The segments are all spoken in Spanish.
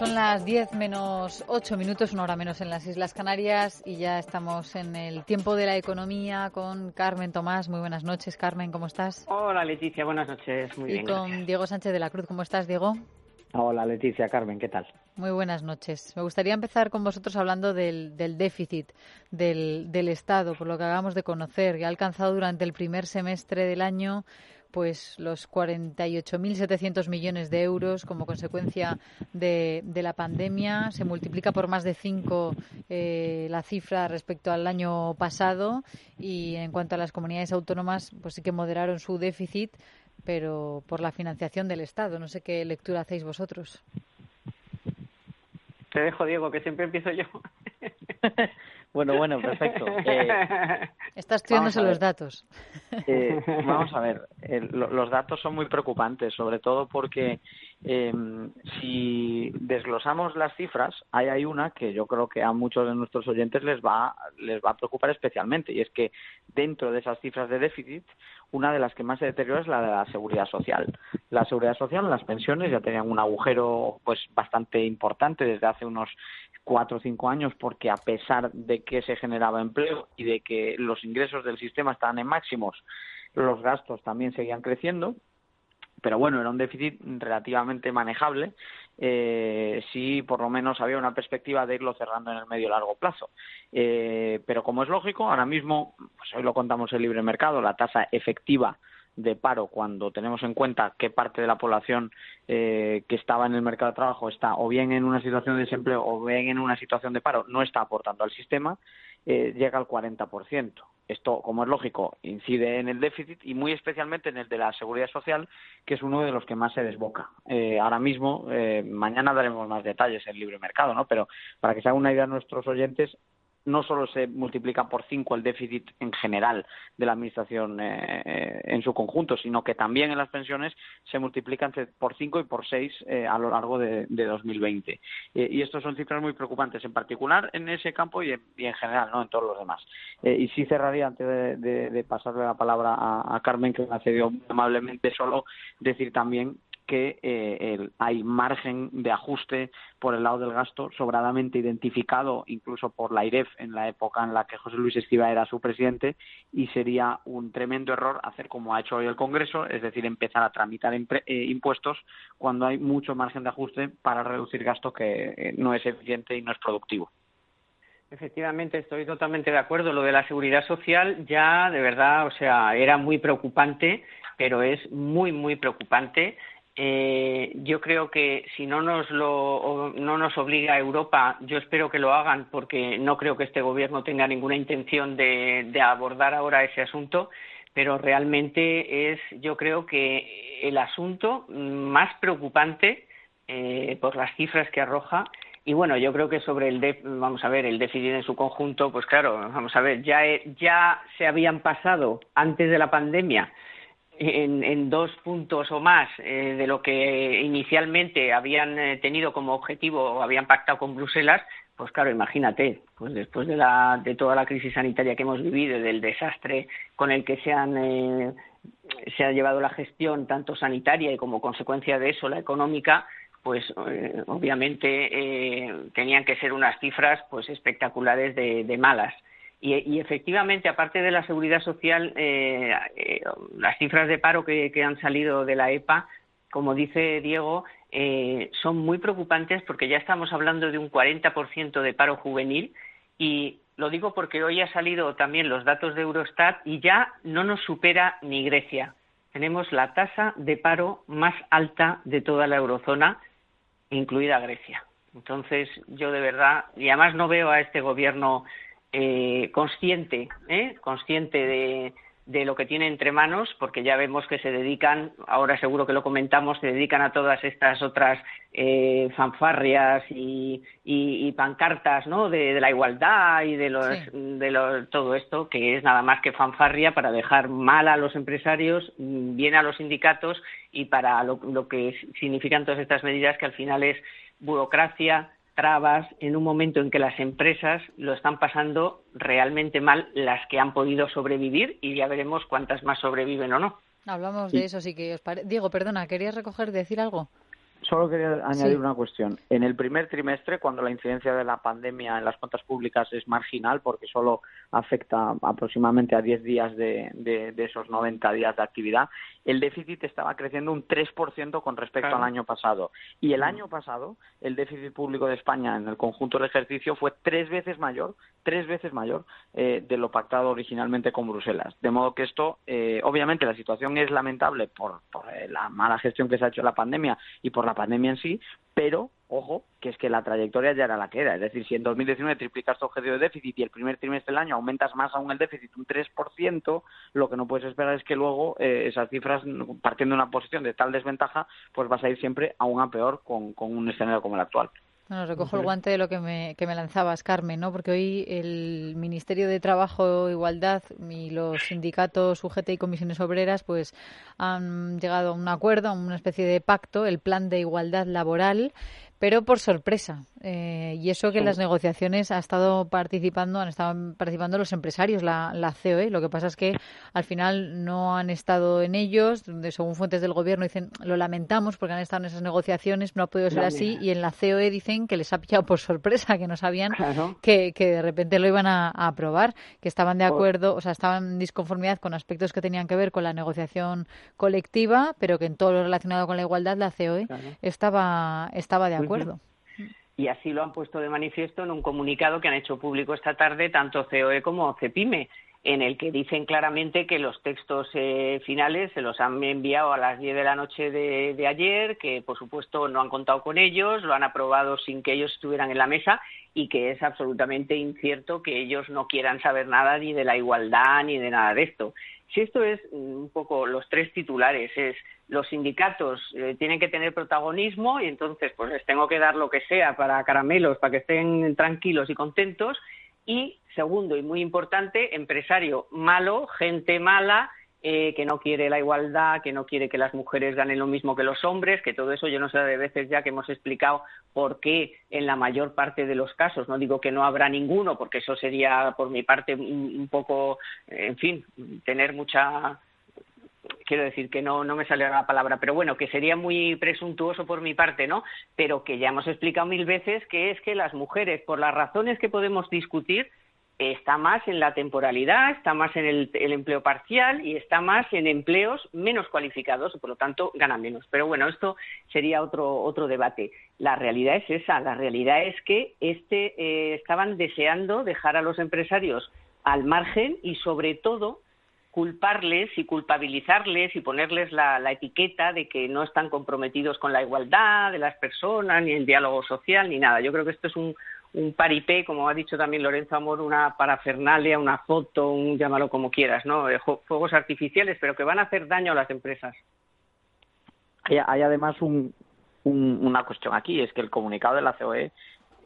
Son las 10 menos 8 minutos, una hora menos en las Islas Canarias y ya estamos en el tiempo de la economía con Carmen Tomás. Muy buenas noches, Carmen, ¿cómo estás? Hola, Leticia, buenas noches. Muy y con Diego Sánchez de la Cruz, ¿cómo estás, Diego? Hola, Leticia, Carmen, ¿qué tal? Muy buenas noches. Me gustaría empezar con vosotros hablando del, del déficit del, del Estado, por lo que hagamos de conocer, que ha alcanzado durante el primer semestre del año pues los 48.700 millones de euros como consecuencia de, la pandemia. Se multiplica por más de cinco eh, la cifra respecto al año pasado y en cuanto a las comunidades autónomas, pues sí que moderaron su déficit, pero por la financiación del Estado. No sé qué lectura hacéis vosotros. Te dejo, Diego, que siempre empiezo yo. Bueno, bueno, perfecto. Eh, Está estudiándose los datos. Eh, vamos a ver, los datos son muy preocupantes, sobre todo porque eh, si desglosamos las cifras, hay, hay una que yo creo que a muchos de nuestros oyentes les va, les va a preocupar especialmente, y es que dentro de esas cifras de déficit, una de las que más se deteriora es la de la seguridad social. La seguridad social, las pensiones ya tenían un agujero pues bastante importante desde hace unos cuatro o cinco años porque a pesar de que se generaba empleo y de que los ingresos del sistema estaban en máximos, los gastos también seguían creciendo. Pero bueno, era un déficit relativamente manejable eh, si por lo menos había una perspectiva de irlo cerrando en el medio largo plazo. Eh, pero como es lógico, ahora mismo, pues hoy lo contamos el libre mercado, la tasa efectiva de paro cuando tenemos en cuenta qué parte de la población eh, que estaba en el mercado de trabajo está o bien en una situación de desempleo o bien en una situación de paro no está aportando al sistema, eh, llega al 40%. Esto, como es lógico, incide en el déficit y muy especialmente en el de la seguridad social, que es uno de los que más se desboca. Eh, ahora mismo, mañana daremos más detalles en libre mercado, ¿no? Pero para que se hagan una idea nuestros oyentes, no solo se multiplica por cinco el déficit en general de la Administración eh, eh, en su conjunto, sino que también en las pensiones se multiplican por cinco y por seis eh, a lo largo de, 2020. y estos son cifras muy preocupantes, en particular en ese campo y en, general, no en todos los demás. y sí cerraría, antes de, pasarle la palabra a, Carmen, que me ha cedido amablemente, solo decir también que eh, hay margen de ajuste por el lado del gasto sobradamente identificado incluso por la IREF en la época en la que José Luis Esquiva era su presidente y sería un tremendo error hacer como ha hecho hoy el Congreso, es decir, empezar a tramitar eh, impuestos cuando hay mucho margen de ajuste para reducir gasto que eh, no es eficiente y no es productivo. Efectivamente, estoy totalmente de acuerdo. Lo de la seguridad social ya, de verdad, o sea, era muy preocupante, pero es muy, muy preocupante eh, yo creo que si no nos lo no nos obliga Europa, yo espero que lo hagan porque no creo que este gobierno tenga ninguna intención de, abordar ahora ese asunto, pero realmente es yo creo que el asunto más preocupante eh, por las cifras que arroja y bueno, yo creo que sobre el vamos a ver el déficit en su conjunto, pues claro, vamos a ver, ya ya se habían pasado antes de la pandemia en, dos puntos o más eh, de lo que inicialmente habían eh, tenido como objetivo o habían pactado con Bruselas, pues claro, imagínate, pues después de, la, de toda la crisis sanitaria que hemos vivido y del desastre con el que se han eh, se ha llevado la gestión tanto sanitaria y como consecuencia de eso la económica, pues obviamente tenían que ser unas cifras pues espectaculares de malas. Y, efectivamente, aparte de la seguridad social, eh, eh, las cifras de paro que, han salido de la EPA, como dice Diego, eh, son muy preocupantes porque ya estamos hablando de un 40% de paro juvenil y lo digo porque hoy ha salido también los datos de Eurostat y ya no nos supera ni Grecia. Tenemos la tasa de paro más alta de toda la eurozona, incluida Grecia. Entonces, yo de verdad, y además no veo a este gobierno eh, consciente, ¿eh? consciente de, de lo que tiene entre manos, porque ya vemos que se dedican, ahora seguro que lo comentamos, se dedican a todas estas otras eh, fanfarrias y, pancartas ¿no? de, la igualdad y de, los, de todo esto, que es nada más que fanfarria para dejar mal a los empresarios, bien a los sindicatos y para lo que significan todas estas medidas que al final es burocracia, trabas en un momento en que las empresas lo están pasando realmente mal las que han podido sobrevivir y ya veremos cuántas más sobreviven o no. Hablamos de eso, sí que os Diego, perdona, ¿querías recoger, decir algo? Solo quería añadir una cuestión. En el primer trimestre, cuando la incidencia de la pandemia en las cuentas públicas es marginal, porque solo afecta aproximadamente a 10 días de, de, esos 90 días de actividad, el déficit estaba creciendo un 3% con respecto al año pasado. Y el mm. año pasado, el déficit público de España en el conjunto del ejercicio fue tres veces mayor, tres veces mayor eh, de lo pactado originalmente con Bruselas. De modo que esto, eh, obviamente, la situación es lamentable por, por eh, la mala gestión que se ha hecho de la pandemia y por la pandemia en sí, pero ojo, que es que la trayectoria ya era la que era. Es decir, si en 2019 triplicas tu objetivo de déficit y el primer trimestre del año aumentas más aún el déficit un 3%, lo que no puedes esperar es que luego eh, esas cifras, partiendo de una posición de tal desventaja, pues vas a ir siempre aún a peor con, con un escenario como el actual. Bueno, recojo el guante de lo que me, que me lanzabas, Carmen, ¿no? Porque hoy el Ministerio de Trabajo, Igualdad y los sindicatos UGT y comisiones obreras, pues han llegado a un acuerdo, a una especie de pacto, el Plan de Igualdad Laboral, pero por sorpresa. Eh, y eso que en las negociaciones ha estado participando, han estado participando los empresarios, la, la COE. Lo que pasa es que al final no han estado en ellos. Según fuentes del gobierno dicen, lo lamentamos porque han estado en esas negociaciones, no ha podido ser así. Y en la COE dicen que les ha pillado por sorpresa, que no sabían que, que, de repente lo iban a, aprobar, que estaban de acuerdo, o sea, estaban en disconformidad con aspectos que tenían que ver con la negociación colectiva, pero que en todo lo relacionado con la igualdad la COE estaba, estaba de acuerdo. Y así lo han puesto de manifiesto en un comunicado que han hecho público esta tarde tanto COE como CEPIME, en el que dicen claramente que los textos eh, finales se los han enviado a las 10 de la noche de, de, ayer, que por supuesto no han contado con ellos, lo han aprobado sin que ellos estuvieran en la mesa y que es absolutamente incierto que ellos no quieran saber nada ni de la igualdad ni de nada de esto. Si esto es un poco los tres titulares, es los sindicatos eh, tienen que tener protagonismo y entonces pues les tengo que dar lo que sea para caramelos, para que estén tranquilos y contentos. Y segundo y muy importante, empresario malo, gente mala, eh, que no quiere la igualdad, que no quiere que las mujeres ganen lo mismo que los hombres, que todo eso yo no sé de veces ya que hemos explicado por qué en la mayor parte de los casos, no digo que no habrá ninguno, porque eso sería por mi parte un, poco, en fin, tener mucha quiero decir que no, no me sale la palabra, pero bueno, que sería muy presuntuoso por mi parte, ¿no? Pero que ya hemos explicado mil veces que es que las mujeres, por las razones que podemos discutir, está más en la temporalidad, está más en el, empleo parcial y está más en empleos menos cualificados y por lo tanto ganan menos. Pero bueno, esto sería otro, otro debate. La realidad es esa, la realidad es que este, eh, estaban deseando dejar a los empresarios al margen y sobre todo culparles y culpabilizarles y ponerles la, etiqueta de que no están comprometidos con la igualdad de las personas, ni el diálogo social, ni nada. Yo creo que esto es un, un paripé, como ha dicho también Lorenzo Amor, una parafernalia, una foto, un llámalo como quieras, ¿no? Fuegos artificiales, pero que van a hacer daño a las empresas. Hay, además una cuestión aquí, es que el comunicado de la COE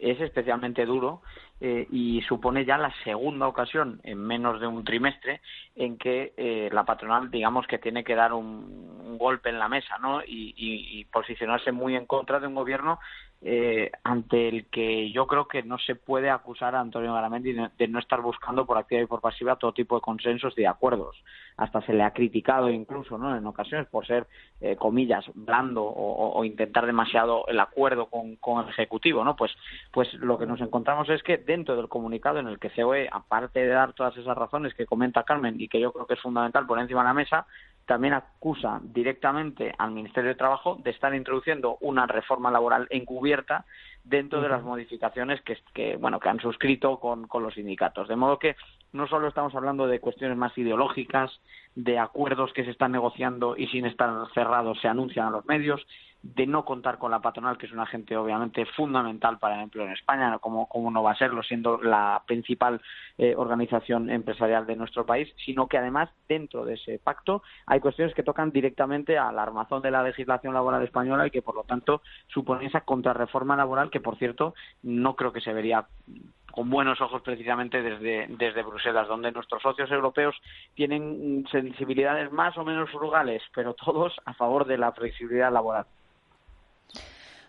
es especialmente duro eh, y supone ya la segunda ocasión en menos de un trimestre en que eh, la patronal, digamos que tiene que dar un, golpe en la mesa, ¿no? y, posicionarse muy en contra de un gobierno eh, ante el que yo creo que no se puede acusar a Antonio Garamendi de, no estar buscando por activa y por pasiva todo tipo de consensos y de acuerdos. Hasta se le ha criticado incluso, ¿no? En ocasiones por ser, eh, comillas, blando o, intentar demasiado el acuerdo con, con, el Ejecutivo, ¿no? Pues, pues lo que nos encontramos es que dentro del comunicado en el que COE, aparte de dar todas esas razones que comenta Carmen y que yo creo que es fundamental poner encima de la mesa, también acusa directamente al Ministerio de Trabajo de estar introduciendo una reforma laboral encubierta dentro de las modificaciones que, bueno que han suscrito con, con, los sindicatos. De modo que no solo estamos hablando de cuestiones más ideológicas, de acuerdos que se están negociando y sin estar cerrados se anuncian a los medios, de no contar con la patronal, que es un agente obviamente fundamental para el empleo en España, como, no va a serlo siendo la principal eh, organización empresarial de nuestro país, sino que además dentro de ese pacto hay cuestiones que tocan directamente al armazón de la legislación laboral española y que por lo tanto suponen esa contrarreforma laboral que por cierto no creo que se vería con buenos ojos precisamente desde, desde Bruselas, donde nuestros socios europeos tienen sensibilidades más o menos frugales, pero todos a favor de la flexibilidad laboral.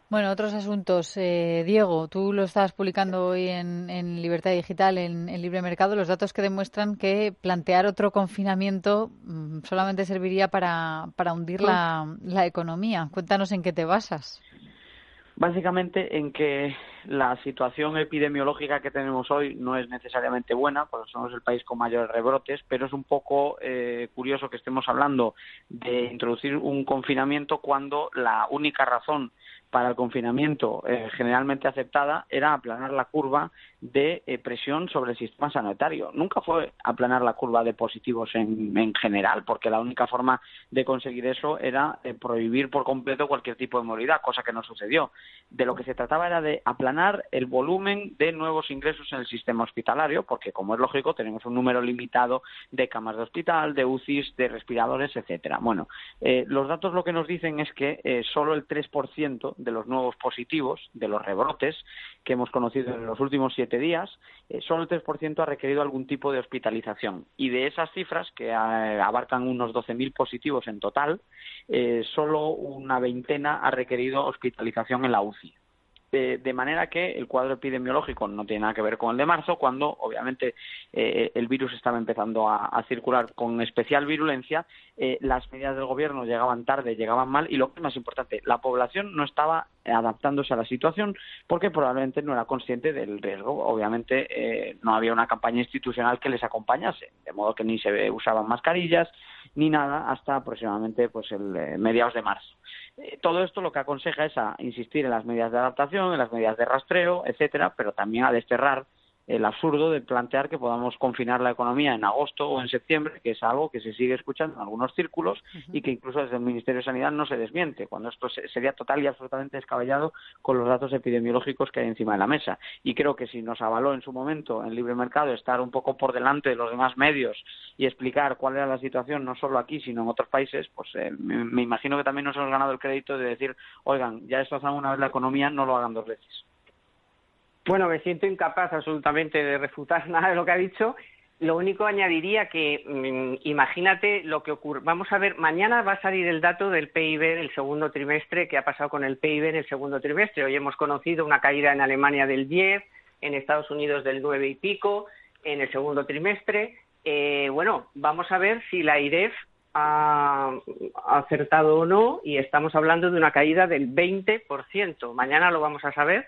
Bueno, otros asuntos. Eh, Diego, tú lo estás publicando hoy en, Libertad Digital, en, Libre Mercado, los datos que demuestran que plantear otro confinamiento mm, solamente serviría para, para hundir la, la economía. Cuéntanos en qué te basas. Básicamente en que la situación epidemiológica que tenemos hoy no es necesariamente buena, porque somos el país con mayores rebrotes, pero es un poco eh, curioso que estemos hablando de introducir un confinamiento cuando la única razón para el confinamiento eh, generalmente aceptada era aplanar la curva de eh, presión sobre el sistema sanitario. Nunca fue aplanar la curva de positivos en, en general, porque la única forma de conseguir eso era eh, prohibir por completo cualquier tipo de movilidad, cosa que no sucedió. De lo que se trataba era de aplanar el volumen de nuevos ingresos en el sistema hospitalario, porque como es lógico tenemos un número limitado de camas de hospital, de UCIs, de respiradores, etcétera. Bueno, los datos lo que nos dicen es que solo el 3% de los nuevos positivos, de los rebrotes que hemos conocido en los últimos siete días, eh, solo el 3% ha requerido algún tipo de hospitalización. Y de esas cifras, que eh, abarcan unos 12.000 positivos en total, eh, solo una veintena ha requerido hospitalización en la UCI de, manera que el cuadro epidemiológico no tiene nada que ver con el de marzo, cuando obviamente eh, el virus estaba empezando a, circular con especial virulencia, eh, las medidas del gobierno llegaban tarde, llegaban mal y lo que es más importante, la población no estaba adaptándose a la situación porque probablemente no era consciente del riesgo. Obviamente eh, no había una campaña institucional que les acompañase, de modo que ni se usaban mascarillas ni nada hasta aproximadamente pues el mediados de marzo. Eh, todo esto lo que aconseja es a insistir en las medidas de adaptación, en las medidas de rastreo, etcétera, pero también a desterrar el absurdo de plantear que podamos confinar la economía en agosto o en septiembre, que es algo que se sigue escuchando en algunos círculos y que incluso desde el Ministerio de Sanidad no se desmiente, cuando esto sería total y absolutamente descabellado con los datos epidemiológicos que hay encima de la mesa. Y creo que si nos avaló en su momento en libre mercado estar un poco por delante de los demás medios y explicar cuál era la situación no solo aquí, sino en otros países, pues eh, me, imagino que también nos hemos ganado el crédito de decir, oigan, ya destrozamos una vez la economía, no lo hagan dos veces. Bueno, me siento incapaz absolutamente de refutar nada de lo que ha dicho. Lo único añadiría que mm, imagínate lo que ocurre. Vamos a ver, mañana va a salir el dato del PIB del segundo trimestre, qué ha pasado con el PIB en el segundo trimestre. Hoy hemos conocido una caída en Alemania del 10, en Estados Unidos del 9 y pico, en el segundo trimestre. Eh, bueno, vamos a ver si la IREF ha acertado o no y estamos hablando de una caída del 20%. Mañana lo vamos a saber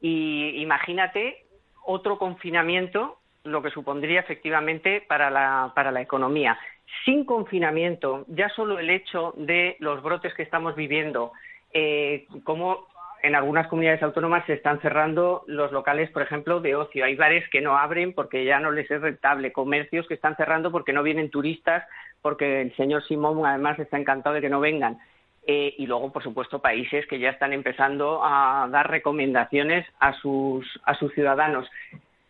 y imagínate otro confinamiento, lo que supondría efectivamente para la, para la economía. Sin confinamiento, ya solo el hecho de los brotes que estamos viviendo, eh, como en algunas comunidades autónomas se están cerrando los locales, por ejemplo, de ocio. Hay bares que no abren porque ya no les es rentable, comercios que están cerrando porque no vienen turistas, porque el señor Simón además está encantado de que no vengan. Eh, y luego, por supuesto, países que ya están empezando a dar recomendaciones a sus, a sus ciudadanos.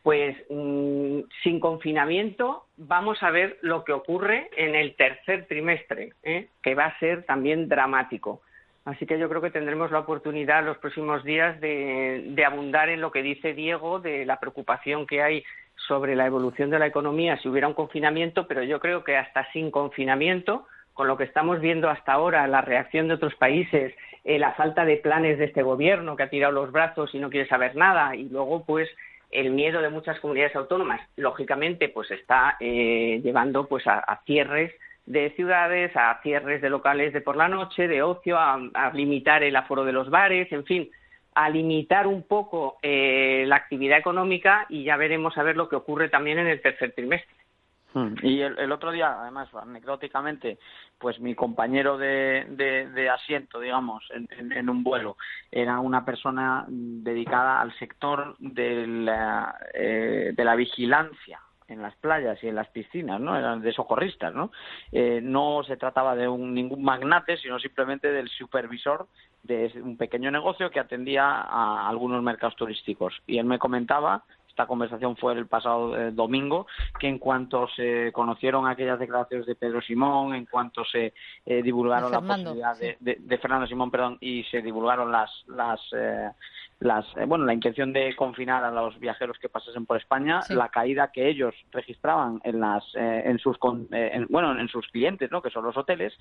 Pues mm, sin confinamiento vamos a ver lo que ocurre en el tercer trimestre, ¿eh? que va a ser también dramático. Así que yo creo que tendremos la oportunidad los próximos días de, de abundar en lo que dice Diego, de la preocupación que hay sobre la evolución de la economía si hubiera un confinamiento, pero yo creo que hasta sin confinamiento con lo que estamos viendo hasta ahora, la reacción de otros países, eh, la falta de planes de este gobierno que ha tirado los brazos y no quiere saber nada, y luego, pues, el miedo de muchas comunidades autónomas, lógicamente, pues está eh, llevando pues a, cierres de ciudades, a cierres de locales de por la noche, de ocio, a, limitar el aforo de los bares, en fin, a limitar un poco eh, la actividad económica y ya veremos a ver lo que ocurre también en el tercer trimestre. Hmm. Y el, otro día, además, anecdóticamente, pues mi compañero de, de, asiento, digamos, en, un vuelo, era una persona dedicada al sector de la, eh, de la vigilancia en las playas y en las piscinas, ¿no? Eran de socorristas, ¿no? Eh, no se trataba de un, ningún magnate, sino simplemente del supervisor de un pequeño negocio que atendía a algunos mercados turísticos. Y él me comentaba esta conversación fue el pasado eh, domingo, que en cuanto se conocieron aquellas declaraciones de Pedro Simón, en cuanto se eh, divulgaron la posibilidad de, Fernando Simón, perdón, y se divulgaron las, las eh, las, eh, bueno, la intención de confinar a los viajeros que pasasen por España, la caída que ellos registraban en las, eh, en sus, eh, bueno, en sus clientes, ¿no? Que son los hoteles,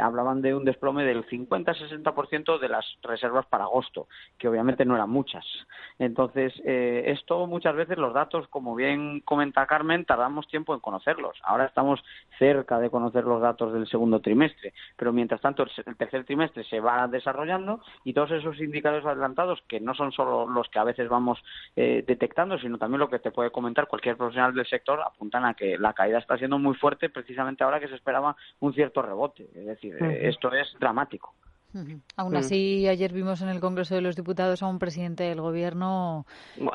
hablaban de un desplome del 50-60% de las reservas para agosto, que obviamente no eran muchas. Entonces, esto muchas veces los datos, como bien comenta Carmen, tardamos tiempo en conocerlos. Ahora estamos cerca de conocer los datos del segundo trimestre, pero mientras tanto el tercer trimestre se va desarrollando y todos esos indicadores adelantados que no son solo los que a veces vamos eh, detectando, sino también lo que te puede comentar cualquier profesional del sector, apuntan a que la caída está siendo muy fuerte precisamente ahora que se esperaba un cierto rebote. Es decir, esto es dramático. Aún mm. así, ayer vimos en el Congreso de los Diputados a un presidente del Gobierno,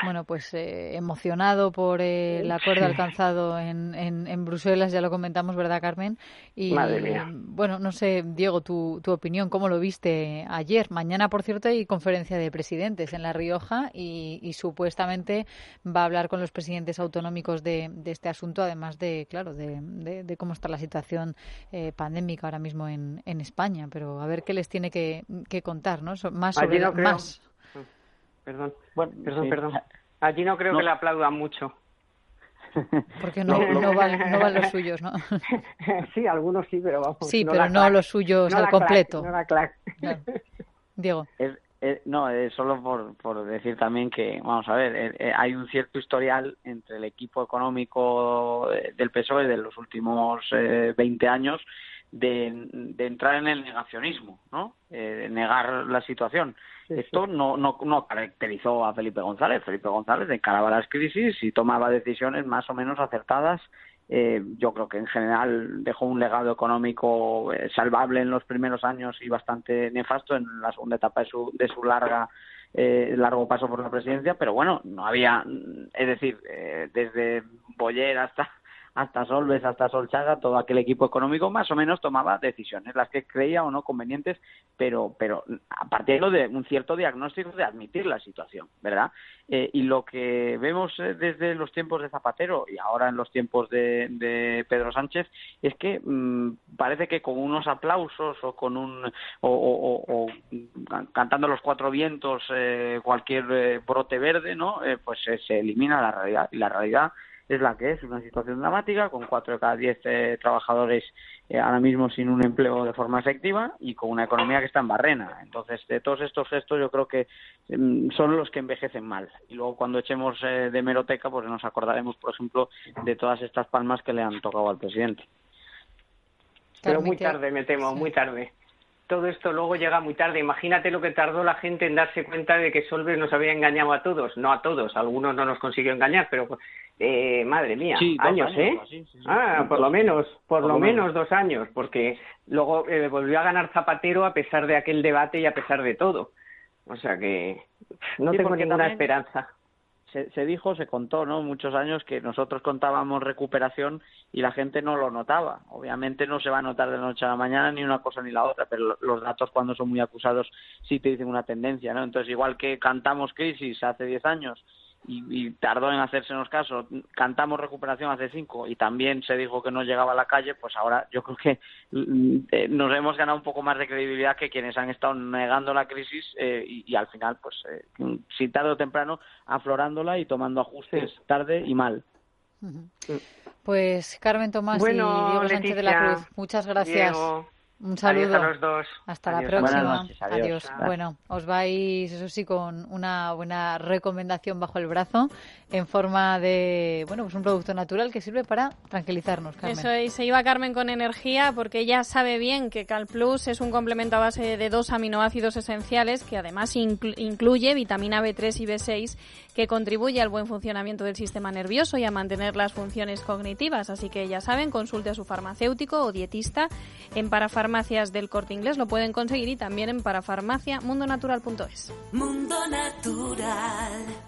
bueno, pues eh, emocionado por el acuerdo alcanzado en, en, Bruselas, ya lo comentamos, ¿verdad, Carmen? Y bueno, no sé, Diego, tu, tu opinión, ¿cómo lo viste ayer? Mañana, por cierto, hay conferencia de presidentes en La Rioja y, supuestamente va a hablar con los presidentes autonómicos de, de este asunto, además de, claro, de, de, cómo está la situación eh, pandémica ahora mismo en, en España. Pero a ver qué les tiene que, contar, ¿no? Más sobre no más. Perdón, perdón, perdón. Allí no creo que le aplaudan mucho. Porque no, no, van, los suyos, ¿no? sí, algunos sí, pero vamos. Sí, pero no los suyos al completo. Diego. No, solo por, por decir también que, vamos a ver, hay un cierto historial entre el equipo económico del PSOE de los últimos eh, 20 años de, de, entrar en el negacionismo, ¿no? Eh, negar la situación. Esto No, no, no caracterizó a Felipe González. Felipe González encaraba las crisis y tomaba decisiones más o menos acertadas. Eh, yo creo que en general dejó un legado económico eh, salvable en los primeros años y bastante nefasto en la segunda etapa de su, de su larga eh, largo paso por la presidencia, pero bueno, no había, es decir, eh, desde Boyer hasta hasta Solves, hasta Solchaga, todo aquel equipo económico más o menos tomaba decisiones, las que creía o no convenientes, pero, pero a partir de un cierto diagnóstico de admitir la situación, ¿verdad? Eh, y lo que vemos eh, desde los tiempos de Zapatero y ahora en los tiempos de, Pedro Sánchez es que mm, parece que con unos aplausos o con un o, cantando los cuatro vientos eh, cualquier brote verde, ¿no? pues se elimina la realidad y la realidad es la que es, una situación dramática, con cuatro de cada diez eh, trabajadores eh, ahora mismo sin un empleo de forma efectiva y con una economía que está en barrena. Entonces, de todos estos gestos yo creo que mm, son los que envejecen mal. Y luego cuando echemos eh, de meroteca, pues nos acordaremos, por ejemplo, de todas estas palmas que le han tocado al presidente. Pero muy tarde, me temo, muy tarde todo esto luego llega muy tarde. Imagínate lo que tardó la gente en darse cuenta de que Solves nos había engañado a todos. No a todos, algunos no nos consiguió engañar, pero eh, madre mía, años, ¿eh? ah, por lo menos, por, lo, menos. dos años, porque luego eh, volvió a ganar Zapatero a pesar de aquel debate y a pesar de todo. O sea que no tengo ninguna esperanza se, dijo, se contó, ¿no? Muchos años que nosotros contábamos recuperación y la gente no lo notaba. Obviamente no se va a notar de noche a la mañana ni una cosa ni la otra, pero los datos cuando son muy acusados sí te dicen una tendencia, ¿no? Entonces, igual que cantamos crisis hace 10 años y, tardó en hacérsenos caso. Cantamos recuperación hace cinco y también se dijo que no llegaba a la calle, pues ahora yo creo que mm, eh, nos hemos ganado un poco más de credibilidad que quienes han estado negando la crisis eh, y, al final, pues eh, si tarde o temprano, aflorándola y tomando ajustes tarde y mal. Pues Carmen Tomás y Diego Sánchez de la Cruz, muchas gracias. Un saludo. a los dos. Hasta la próxima. adiós. Bueno, os vais, eso sí, con una buena recomendación bajo el brazo en forma de, bueno, pues un producto natural que sirve para tranquilizarnos, Carmen. Eso y se iba Carmen con energía porque ella sabe bien que CalPlus es un complemento a base de dos aminoácidos esenciales que además incluye vitamina B3 y B6 que contribuye al buen funcionamiento del sistema nervioso y a mantener las funciones cognitivas. Así que ya saben, consulte a su farmacéutico o dietista en parafarmacias del corte inglés. Lo pueden conseguir y también en parafarmacia mundonatural.es. Mundo Natural.